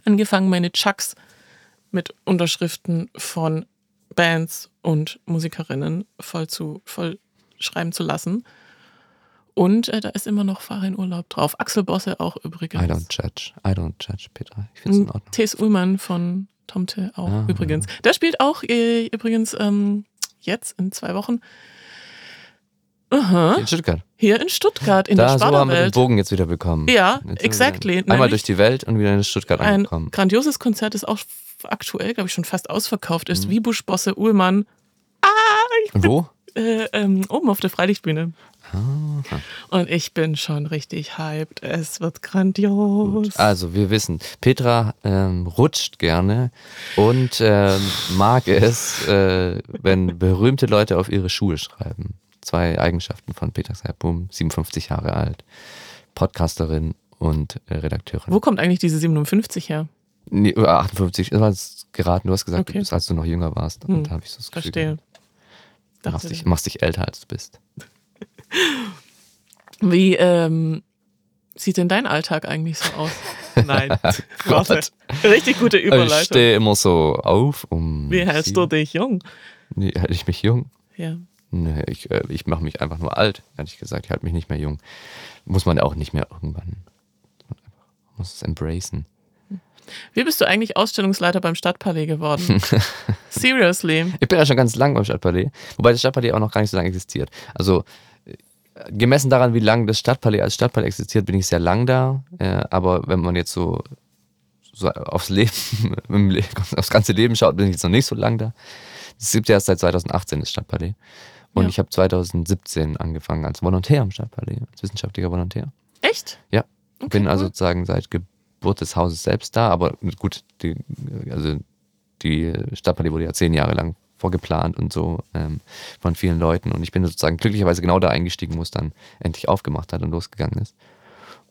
Speaker 2: angefangen, meine Chucks mit Unterschriften von Bands und Musikerinnen voll zu voll schreiben zu lassen. Und äh, da ist immer noch Farin Urlaub drauf. Axel Bosse auch übrigens.
Speaker 3: I don't judge. I don't judge, Petra. Ich finde es in Ordnung.
Speaker 2: T.S. Ullmann von Tomte auch
Speaker 3: Ah.
Speaker 2: übrigens. Der spielt auch äh, übrigens ähm, jetzt in zwei Wochen Aha,
Speaker 3: In Stuttgart.
Speaker 2: hier in Stuttgart, in
Speaker 3: da
Speaker 2: der
Speaker 3: so haben wir den. Bogen jetzt wieder bekommen.
Speaker 2: Ja,
Speaker 3: Jetzt
Speaker 2: exactly.
Speaker 3: Einmal
Speaker 2: Nämlich-
Speaker 3: durch die Welt und wieder in Stuttgart
Speaker 2: Ein
Speaker 3: angekommen.
Speaker 2: grandioses Konzert, das auch aktuell, glaube ich, schon fast ausverkauft
Speaker 3: Mhm.
Speaker 2: ist. Wie Busch, Bosse, Ullmann,
Speaker 3: Und wo?
Speaker 2: äh, ähm, oben auf der Freilichtbühne.
Speaker 3: Ah,
Speaker 2: Und ich bin schon richtig hyped. Es wird grandios.
Speaker 3: Also, wir wissen, Petra ähm, rutscht gerne und ähm, mag es, äh, wenn berühmte Leute auf ihre Schuhe schreiben. Zwei Eigenschaften von Petra Serbum, 57 Jahre alt, Podcasterin und äh, Redakteurin.
Speaker 2: Wo kommt eigentlich diese 57 her?
Speaker 3: Nee, äh, 58, das war jetzt geraten. Du hast gesagt,
Speaker 2: Okay.
Speaker 3: du bist, als du noch jünger warst.
Speaker 2: Hm,
Speaker 3: Und da habe ich so das Gefühl,
Speaker 2: Verstehe.
Speaker 3: Du machst dich, machst dich älter, als du bist.
Speaker 2: Wie ähm, sieht denn dein Alltag eigentlich so aus? Nein. Warte. Richtig gute
Speaker 3: Ich
Speaker 2: Überleitung.
Speaker 3: stehe immer so auf, um.
Speaker 2: Wie hältst du dich jung?
Speaker 3: Nee, halte ich mich jung?
Speaker 2: Ja.
Speaker 3: Nee, ich, äh, ich mache mich einfach nur alt, ehrlich gesagt. Ich halte mich nicht mehr jung. Muss man auch nicht mehr irgendwann. Man muss es embracen.
Speaker 2: Wie bist du eigentlich Ausstellungsleiter beim Stadtpalais geworden? Seriously.
Speaker 3: Ich bin ja schon ganz lang beim Stadtpalais, wobei das Stadtpalais auch noch gar nicht so lange existiert. Also äh, gemessen daran, wie lange das Stadtpalais als Stadtpalais existiert, bin ich sehr lang da. Äh, aber wenn man jetzt so, so aufs Leben, aufs ganze Leben schaut, bin ich jetzt noch nicht so lang da. Es gibt ja erst seit 2018 das Stadtpalais. Und
Speaker 2: Ja.
Speaker 3: ich habe 2017 angefangen als Volontär am Stadtpalais, als wissenschaftlicher Volontär.
Speaker 2: Echt?
Speaker 3: Ja.
Speaker 2: Okay,
Speaker 3: bin also
Speaker 2: cool.
Speaker 3: sozusagen seit Geburt des Hauses selbst da, aber gut, die, also die Stadtpalais wurde ja zehn Jahre lang vorgeplant und so ähm, von vielen Leuten und ich bin sozusagen glücklicherweise genau da eingestiegen, wo es dann endlich aufgemacht hat und losgegangen ist.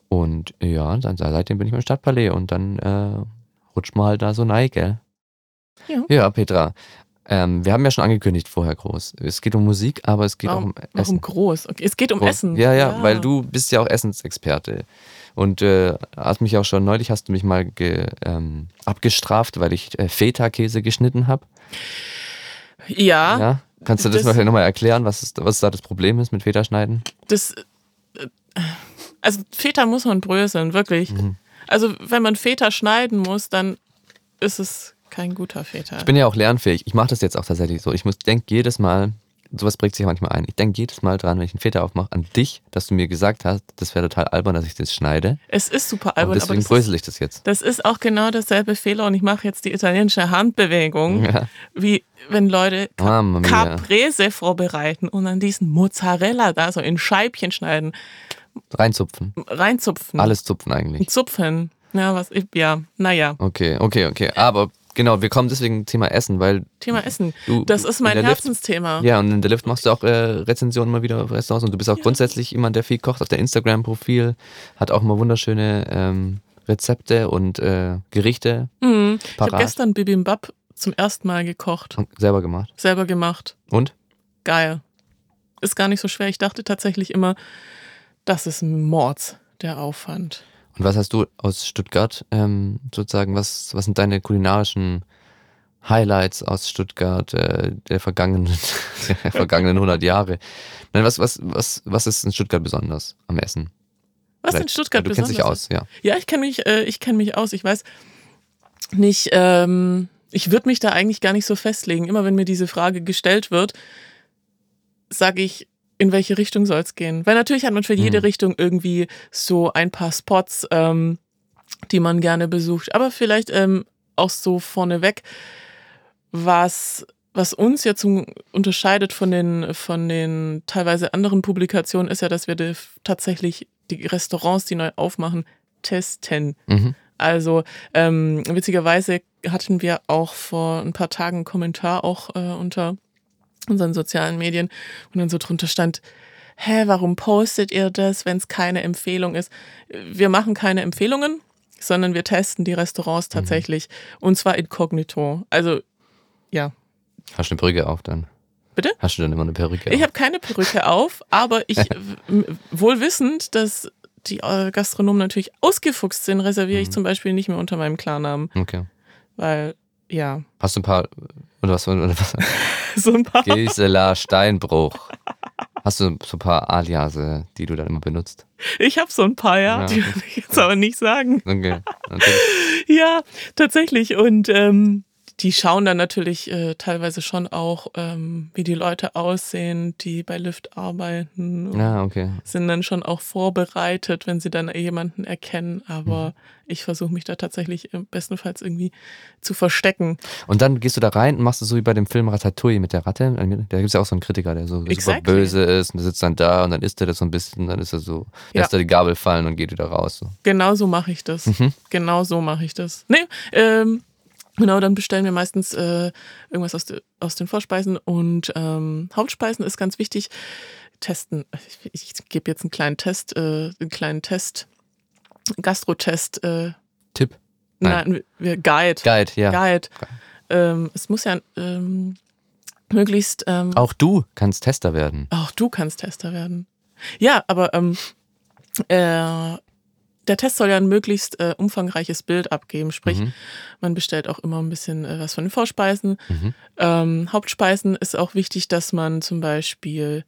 Speaker 3: Und ja, dann seitdem bin ich beim Stadtpalais und dann äh, rutscht man halt da so rein, gell?
Speaker 2: Ja.
Speaker 3: Ja, Petra. Ähm, wir haben ja schon angekündigt vorher groß. Es geht um Musik, aber es geht auch
Speaker 2: Warum,
Speaker 3: um Essen.
Speaker 2: warum groß? Okay, es geht um
Speaker 3: Oh,
Speaker 2: Essen.
Speaker 3: Ja, ja, weil du bist ja auch Essensexperte. Und äh, hast mich auch schon, neulich hast du mich mal ge, ähm, abgestraft, weil ich äh, Feta-Käse geschnitten habe.
Speaker 2: Ja,
Speaker 3: Ja? Kannst du das,
Speaker 2: das-
Speaker 3: nochmal erklären, was, ist, was da das Problem ist mit Feta-Schneiden?
Speaker 2: das. äh, Also, Feta muss man bröseln, wirklich.
Speaker 3: Mhm.
Speaker 2: Also, wenn man Feta schneiden muss, dann ist es kein guter Feta.
Speaker 3: Ich bin ja auch lernfähig. Ich mache das jetzt auch tatsächlich so. Ich muss denke jedes Mal, sowas prägt sich manchmal ein. Ich denke jedes Mal dran, wenn ich einen Feta aufmache, an dich, dass du mir gesagt hast, das wäre total albern, dass ich das schneide.
Speaker 2: Es ist super albern,
Speaker 3: und deswegen
Speaker 2: aber
Speaker 3: brösel ich das jetzt.
Speaker 2: das ist auch genau derselbe Fehler und ich mache jetzt die italienische Handbewegung,
Speaker 3: Ja.
Speaker 2: wie wenn Leute. Caprese vorbereiten und dann diesen Mozzarella da so in Scheibchen schneiden,
Speaker 3: Reinzupfen.
Speaker 2: reinzupfen.
Speaker 3: Alles zupfen eigentlich.
Speaker 2: Zupfen. Ja, was, ja, naja.
Speaker 3: Okay, okay, okay. Aber genau, wir kommen deswegen Thema Essen, weil
Speaker 2: Thema Essen.
Speaker 3: Du-
Speaker 2: das ist mein Herzensthema.
Speaker 3: Ja, und in der Lift machst du auch äh, Rezensionen mal wieder auf Restaurants und du bist auch grundsätzlich jemand, der viel kocht auf der Instagram-Profil, hat auch mal wunderschöne ähm, Rezepte und äh, Gerichte
Speaker 2: Mhm. Ich habe gestern Bibimbap zum ersten Mal gekocht,
Speaker 3: und selber gemacht.
Speaker 2: selber gemacht.
Speaker 3: Und?
Speaker 2: Geil. Ist gar nicht so schwer. Ich dachte tatsächlich immer, das ist ein Mords, der Aufwand.
Speaker 3: Und was hast du aus Stuttgart ähm, sozusagen, was, was sind deine kulinarischen Highlights aus Stuttgart äh, der vergangenen, der vergangenen 100 Jahre? Nein, was, was, was, was ist in Stuttgart besonders am Essen?
Speaker 2: Was in
Speaker 3: Vielleicht-
Speaker 2: Stuttgart
Speaker 3: Du
Speaker 2: besonders
Speaker 3: kennst dich aus,
Speaker 2: ist?
Speaker 3: ja.
Speaker 2: Ja, ich kenne mich, äh, ich kenne mich aus. Ich weiß nicht, ähm, ich würde mich da eigentlich gar nicht so festlegen. Immer wenn mir diese Frage gestellt wird, sage ich, in welche Richtung soll es gehen? Weil natürlich hat man für jede
Speaker 3: Mhm.
Speaker 2: Richtung irgendwie so ein paar Spots, ähm, die man gerne besucht. Aber vielleicht ähm, auch so vorneweg, was, was uns jetzt un- unterscheidet von den, von den teilweise anderen Publikationen, ist ja, dass wir die, tatsächlich die Restaurants, die neu aufmachen, testen.
Speaker 3: Mhm.
Speaker 2: Also ähm, witzigerweise hatten wir auch vor ein paar Tagen einen Kommentar auch äh, unter unseren sozialen Medien, und dann so drunter stand, hä, warum postet ihr das, wenn es keine Empfehlung ist? Wir machen keine Empfehlungen, sondern wir testen die Restaurants tatsächlich und zwar inkognito. Also ja,
Speaker 3: Hast du eine Perücke auf dann?
Speaker 2: Bitte?
Speaker 3: Hast du dann immer eine Perücke
Speaker 2: ich
Speaker 3: auf?
Speaker 2: habe keine Perücke auf, aber ich wohl wissend, dass die äh, Gastronomen natürlich ausgefuchst sind, reserviere ich
Speaker 3: Mhm.
Speaker 2: zum Beispiel nicht mehr unter meinem Klarnamen,
Speaker 3: Okay.
Speaker 2: weil ja,
Speaker 3: Hast du ein paar, oder was, oder was?
Speaker 2: so ein paar.
Speaker 3: Gisela Steinbruch. Hast du so ein paar Aliase, die du dann immer benutzt?
Speaker 2: Ich habe so ein paar, ja,
Speaker 3: Ja.
Speaker 2: die will ich jetzt aber nicht sagen.
Speaker 3: Okay. Okay.
Speaker 2: Ja, tatsächlich. Und ähm, die schauen dann natürlich äh, teilweise schon auch, ähm, wie die Leute aussehen, die bei Lyft arbeiten.
Speaker 3: Ja, okay.
Speaker 2: Sind dann schon auch vorbereitet, wenn sie dann jemanden erkennen. Aber
Speaker 3: Mhm.
Speaker 2: ich versuche mich da tatsächlich äh, bestenfalls irgendwie zu verstecken.
Speaker 3: Und dann gehst du da rein und machst es so wie bei dem Film Ratatouille mit der Ratte. Da gibt es ja auch so einen Kritiker, der so super
Speaker 2: Exactly.
Speaker 3: böse ist und der sitzt dann da und dann isst er das so ein bisschen, dann ist er so,
Speaker 2: Ja.
Speaker 3: lässt er die Gabel fallen und geht wieder raus. So.
Speaker 2: Genau so mache ich das.
Speaker 3: Mhm.
Speaker 2: Genau so mache ich das. Nee, ähm, genau, dann bestellen wir meistens äh, irgendwas aus, de, aus den Vorspeisen und ähm, Hauptspeisen ist ganz wichtig. Testen. Ich, ich gebe jetzt einen kleinen Test, äh, einen kleinen Test, Gastrotest. Äh,
Speaker 3: Tipp. Nein.
Speaker 2: wir, Guide.
Speaker 3: Guide, ja.
Speaker 2: Guide. Ähm, es muss ja ähm, möglichst. Ähm,
Speaker 3: Auch du kannst Tester werden.
Speaker 2: auch du kannst Tester werden. Ja, aber ähm, äh, der Test soll ja ein möglichst äh, umfangreiches Bild abgeben. Sprich,
Speaker 3: Mhm.
Speaker 2: man bestellt auch immer ein bisschen äh, was von den Vorspeisen.
Speaker 3: Mhm.
Speaker 2: Ähm, Hauptspeisen ist auch wichtig, dass man zum Beispiel,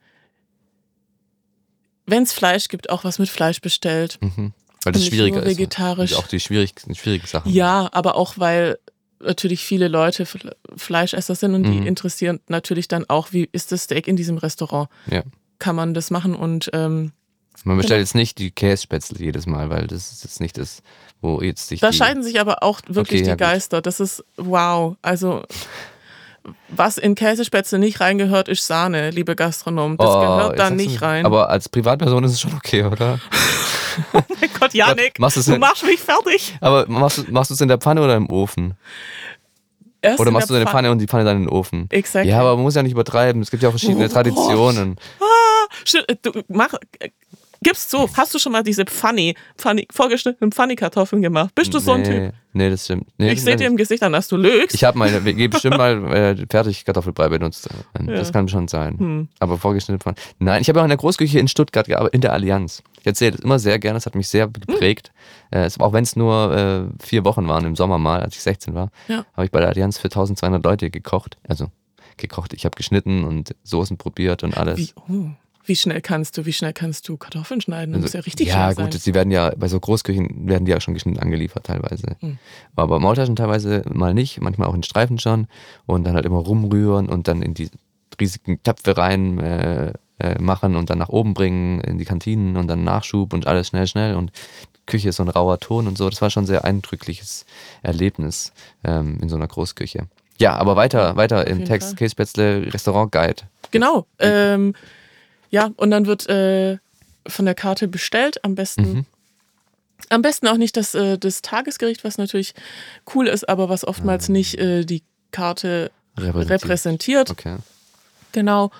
Speaker 2: wenn es Fleisch gibt, auch was mit Fleisch bestellt.
Speaker 3: Mhm. Weil das schwieriger
Speaker 2: nur
Speaker 3: ist.
Speaker 2: vegetarisch.
Speaker 3: Und auch die schwierig, schwierigen Sachen.
Speaker 2: Ja, aber auch weil natürlich viele Leute Fle- Fleischesser sind und
Speaker 3: Mhm.
Speaker 2: die interessieren natürlich dann auch, wie ist das Steak in diesem Restaurant?
Speaker 3: Ja.
Speaker 2: Kann man das machen und ähm,
Speaker 3: Man bestellt
Speaker 2: Genau.
Speaker 3: jetzt nicht die Kässpätzle jedes Mal, weil das ist jetzt nicht das, wo jetzt sich
Speaker 2: Da scheiden sich aber auch wirklich
Speaker 3: Okay, ja,
Speaker 2: die
Speaker 3: gut.
Speaker 2: Geister. Das ist wow. Also was in Käsespätzle nicht reingehört, ist Sahne, liebe Gastronomen. Das
Speaker 3: Oh,
Speaker 2: gehört da nicht rein.
Speaker 3: Aber als Privatperson ist es schon okay, oder?
Speaker 2: mein Gott, Janik,
Speaker 3: Machst
Speaker 2: du machst mich fertig.
Speaker 3: Aber machst du machst du es in der Pfanne oder im Ofen?
Speaker 2: Erst
Speaker 3: Oder machst du es in der Pfanne und die Pfanne dann in den Ofen?
Speaker 2: Exactly.
Speaker 3: Ja, aber man muss ja nicht übertreiben. Es gibt ja auch verschiedene
Speaker 2: Oh,
Speaker 3: Traditionen.
Speaker 2: Äh, Du mach, gibst zu. Hast du schon mal diese Pfanni, Pfanni vorgeschnittenen Pfanni-Kartoffeln gemacht? Bist du so ein Typ?
Speaker 3: nee, nee, das stimmt. Nee,
Speaker 2: Ich sehe dir im Gesicht an, dass du lügst.
Speaker 3: Ich habe geben bestimmt mal äh, fertig Kartoffelbrei benutzt. Das
Speaker 2: Ja.
Speaker 3: kann schon sein.
Speaker 2: Hm.
Speaker 3: Aber vorgeschnitten von. Nein, ich habe auch in der Großküche in Stuttgart gearbeitet, in der Allianz. Ich erzähle das immer sehr gerne, das hat mich sehr geprägt. Äh, es, auch wenn es nur äh, vier Wochen waren im Sommer mal, als ich 16 war,
Speaker 2: Ja.
Speaker 3: habe ich bei der Allianz für 1200 Leute gekocht. Also gekocht, ich habe geschnitten und Soßen probiert und alles.
Speaker 2: Wie, oh, wie schnell kannst du, wie schnell kannst du Kartoffeln schneiden? Das muss ja richtig
Speaker 3: Also, ja,
Speaker 2: schnell
Speaker 3: gut,
Speaker 2: sein.
Speaker 3: die werden ja, bei so Großküchen werden die ja schon geschnitten angeliefert teilweise.
Speaker 2: Hm.
Speaker 3: Aber Maultaschen teilweise mal nicht, manchmal auch in Streifen schon und dann halt immer rumrühren und dann in die riesigen Töpfe rein äh, äh, machen und dann nach oben bringen in die Kantinen und dann Nachschub und alles schnell, schnell und Küche ist so ein rauer Ton und so. Das war schon ein sehr eindrückliches Erlebnis ähm, in so einer Großküche. Ja, aber weiter, weiter im Text, Fall. Käsespätzle Restaurant Guide.
Speaker 2: Genau. Ähm, ja, und dann wird äh, von der Karte bestellt, am besten. Mhm. Am besten auch nicht das, äh, das Tagesgericht, was natürlich cool ist, aber was oftmals mhm. nicht äh, die Karte repräsentiert. repräsentiert.
Speaker 3: Okay.
Speaker 2: Genau.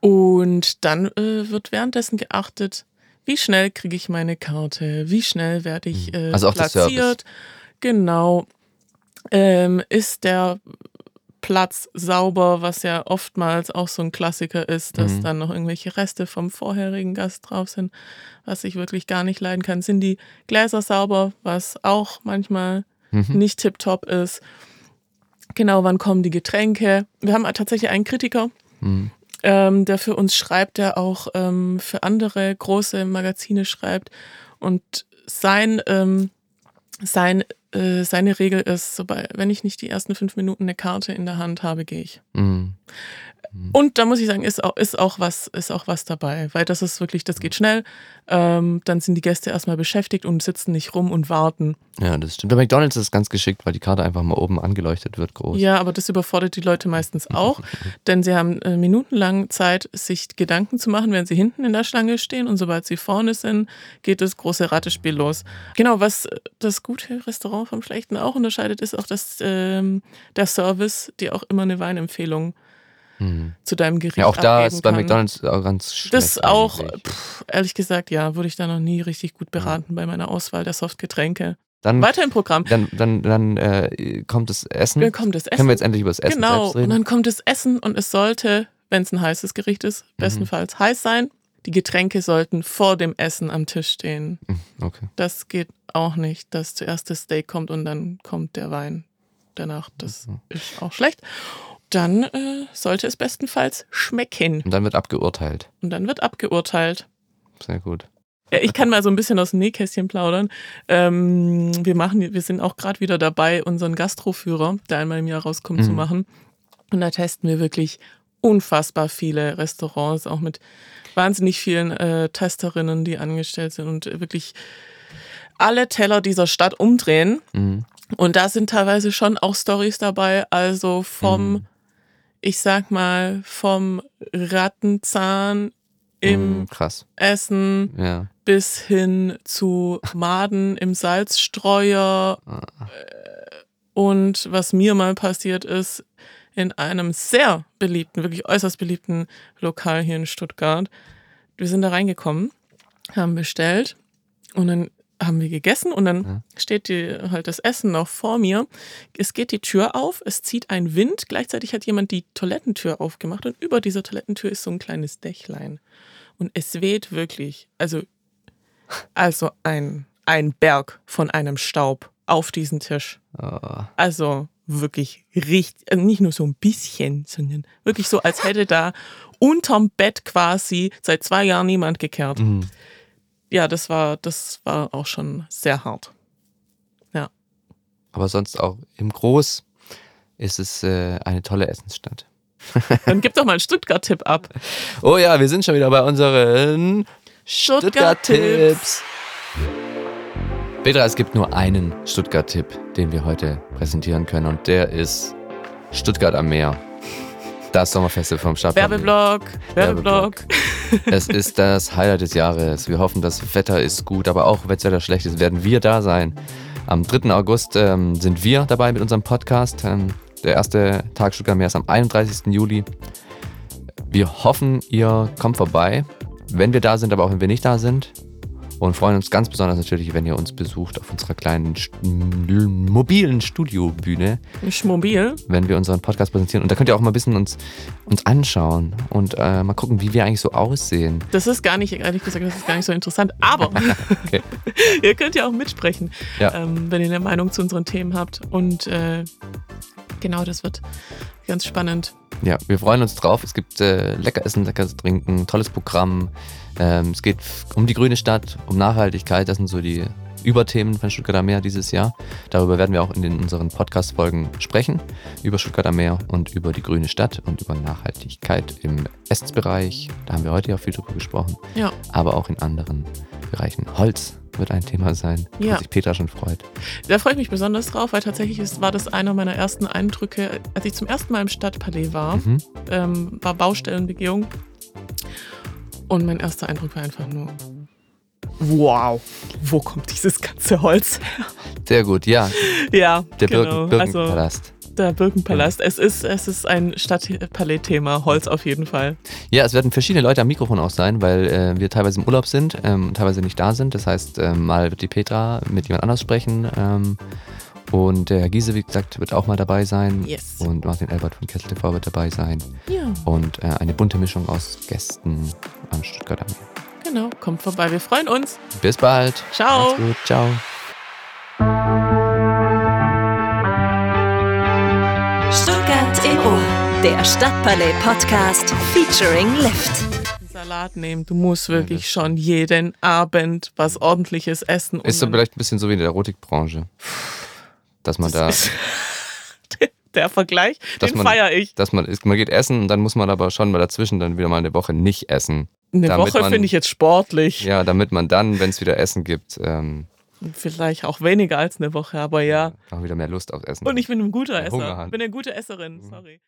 Speaker 2: Und dann äh, wird währenddessen geachtet, wie schnell kriege ich meine Karte, wie schnell werde ich mhm. äh, also auch platziert. Genau. Ähm, ist der Platz sauber, was ja oftmals auch so ein Klassiker ist, dass mhm. dann noch irgendwelche Reste vom vorherigen Gast drauf sind, was ich wirklich gar nicht leiden kann. Sind die Gläser sauber, was auch manchmal mhm. nicht tiptop ist. Genau, wann kommen die Getränke? Wir haben tatsächlich einen Kritiker, mhm ähm, der für uns schreibt, der auch ähm, für andere große Magazine schreibt. Und sein, ähm, sein, äh, seine Regel ist, sobald, wenn ich nicht die ersten fünf Minuten eine Karte in der Hand habe, gehe ich. Mhm. Mhm. Und da muss ich sagen, ist auch, ist auch was, ist auch was dabei, weil das ist wirklich, das geht schnell. Ähm, dann sind die Gäste erstmal beschäftigt und sitzen nicht rum und warten.
Speaker 3: Ja, das stimmt. Bei McDonalds ist es ganz geschickt, weil die Karte einfach mal oben angeleuchtet wird, groß.
Speaker 2: Ja, aber das überfordert die Leute meistens auch, denn sie haben äh, minutenlang Zeit, sich Gedanken zu machen, während sie hinten in der Schlange stehen und sobald sie vorne sind, geht das große Ratespiel los. Genau, was das gute Restaurant vom schlechten auch unterscheidet, ist auch, dass ähm, der Service dir auch immer eine Weinempfehlung hm. zu deinem Gericht.
Speaker 3: Ja, auch da ist bei McDonalds auch ganz schlecht.
Speaker 2: Das auch, pff, ehrlich gesagt, ja, wurde ich da noch nie richtig gut beraten ja. bei meiner Auswahl der Softgetränke.
Speaker 3: Dann,
Speaker 2: Weiter im Programm.
Speaker 3: Dann, dann, dann äh, kommt das Essen.
Speaker 2: Dann kommt das Essen.
Speaker 3: Können wir jetzt endlich über das Essen
Speaker 2: genau.
Speaker 3: reden?
Speaker 2: Und dann kommt das Essen und es sollte, wenn es ein heißes Gericht ist, mhm. bestenfalls mhm. heiß sein. Die Getränke sollten vor dem Essen am Tisch stehen.
Speaker 3: Mhm, okay.
Speaker 2: Das geht auch nicht, dass zuerst das Steak kommt und dann kommt der Wein danach. Das mhm. ist auch schlecht dann äh, sollte es bestenfalls schmecken.
Speaker 3: Und dann wird abgeurteilt.
Speaker 2: Und dann wird abgeurteilt.
Speaker 3: Sehr gut.
Speaker 2: Ich kann mal so ein bisschen aus dem Nähkästchen plaudern. Ähm, wir machen, wir sind auch gerade wieder dabei, unseren Gastroführer, der einmal im Jahr rauskommt, mhm. zu machen. Und da testen wir wirklich unfassbar viele Restaurants, auch mit wahnsinnig vielen äh, Testerinnen, die angestellt sind und wirklich alle Teller dieser Stadt umdrehen. Mhm. Und da sind teilweise schon auch Stories dabei, also vom mhm ich sag mal, vom Rattenzahn im mm, Essen
Speaker 3: ja.
Speaker 2: bis hin zu Maden im Salzstreuer. Ah. Und was mir mal passiert ist, in einem sehr beliebten, wirklich äußerst beliebten Lokal hier in Stuttgart. Wir sind da reingekommen, haben bestellt und dann haben wir gegessen und dann ja. steht die, halt das Essen noch vor mir. Es geht die Tür auf, es zieht ein Wind, gleichzeitig hat jemand die Toilettentür aufgemacht und über dieser Toilettentür ist so ein kleines Dächlein. Und es weht wirklich, also, also ein, ein Berg von einem Staub auf diesen Tisch. Oh. Also wirklich richtig, also nicht nur so ein bisschen, sondern wirklich so, als hätte da unterm Bett quasi seit zwei Jahren niemand gekehrt. Mhm ja, das war, das war auch schon sehr hart. Ja.
Speaker 3: Aber sonst auch im Groß ist es äh, eine tolle Essensstadt.
Speaker 2: Dann gib doch mal einen Stuttgart-Tipp ab.
Speaker 3: Oh ja, wir sind schon wieder bei unseren Stuttgart-Tipps. Petra, es gibt nur einen Stuttgart-Tipp, den wir heute präsentieren können und der ist Stuttgart am Meer. Das Sommerfeste vom Stadtpark.
Speaker 2: Werbeblock, Werbeblock.
Speaker 3: Es ist das Highlight des Jahres. Wir hoffen, das Wetter ist gut, aber auch wenn das Wetter schlecht ist, werden wir da sein. Am 3. August ähm, sind wir dabei mit unserem Podcast. Ähm, der erste Tag Stuttgart Meer ist am 31. Juli. Wir hoffen, ihr kommt vorbei, wenn wir da sind, aber auch wenn wir nicht da sind und freuen uns ganz besonders natürlich, wenn ihr uns besucht auf unserer kleinen mobilen Studiobühne.
Speaker 2: Schmobil.
Speaker 3: Wenn wir unseren Podcast präsentieren. Und da könnt ihr auch mal ein bisschen uns, uns anschauen und äh, mal gucken, wie wir eigentlich so aussehen.
Speaker 2: Das ist gar nicht, ehrlich gesagt, das ist gar nicht so interessant. Aber ihr könnt ja auch mitsprechen, ja. Ähm, wenn ihr eine Meinung zu unseren Themen habt. Und äh, genau, das wird ganz spannend.
Speaker 3: Ja, wir freuen uns drauf. Es gibt äh, lecker Essen, lecker Trinken, tolles Programm. Ähm, es geht um die grüne Stadt, um Nachhaltigkeit. Das sind so die Überthemen von Stuttgarter Meer dieses Jahr. Darüber werden wir auch in den, unseren Podcast-Folgen sprechen. Über Stuttgarter Meer und über die grüne Stadt und über Nachhaltigkeit im Essensbereich. Da haben wir heute ja viel drüber gesprochen.
Speaker 2: Ja.
Speaker 3: Aber auch in anderen Bereichen. Holz wird ein Thema sein,
Speaker 2: Ja.
Speaker 3: wo sich Petra schon freut.
Speaker 2: Da freue ich mich besonders drauf, weil tatsächlich war das einer meiner ersten Eindrücke, als ich zum ersten Mal im Stadtpalais war.
Speaker 3: Mhm.
Speaker 2: Ähm, war Baustellenbegehung. Und mein erster Eindruck war einfach nur, wow, wo kommt dieses ganze Holz her?
Speaker 3: Sehr gut, ja.
Speaker 2: Ja,
Speaker 3: Der
Speaker 2: genau.
Speaker 3: Birken,
Speaker 2: also
Speaker 3: Birkenpalast.
Speaker 2: Der Birkenpalast. Es, ist, es ist ein Stadtpalais-Thema, Holz auf jeden Fall.
Speaker 3: Ja, es werden verschiedene Leute am Mikrofon auch sein, weil äh, wir teilweise im Urlaub sind, ähm, teilweise nicht da sind. Das heißt, ähm, mal wird die Petra mit jemand anders sprechen. Ähm, und der Herr Giese, wie gesagt, wird auch mal dabei sein.
Speaker 2: Yes.
Speaker 3: Und Martin Elbert von Kessel TV wird dabei sein.
Speaker 2: Ja,
Speaker 3: Und äh, eine bunte Mischung aus Gästen am Stuttgarter Meer.
Speaker 2: genau. Kommt vorbei. Wir freuen uns.
Speaker 3: Bis bald.
Speaker 2: Ciao.
Speaker 3: Macht's gut. Ciao.
Speaker 1: Der Stadtpalais Podcast featuring Lift.
Speaker 2: Salat nehmen. Du musst wirklich schon jeden Abend was ordentliches essen. und
Speaker 3: Ist so vielleicht ein bisschen so wie in der Erotikbranche. Dass man da,
Speaker 2: ist- der Vergleich,
Speaker 3: Dass
Speaker 2: den
Speaker 3: man-
Speaker 2: feier ich.
Speaker 3: dass man, ist- man geht essen und dann muss man aber schon mal dazwischen dann wieder mal eine Woche nicht essen.
Speaker 2: Eine
Speaker 3: damit
Speaker 2: Woche finde ich jetzt sportlich.
Speaker 3: Ja, damit man dann, wenn es wieder Essen gibt, ähm,
Speaker 2: Vielleicht auch weniger als eine Woche, aber ja.
Speaker 3: auch wieder mehr Lust auf Essen
Speaker 2: Und ich bin ein guter Esser.
Speaker 3: hat.
Speaker 2: bin eine gute Esserin, sorry.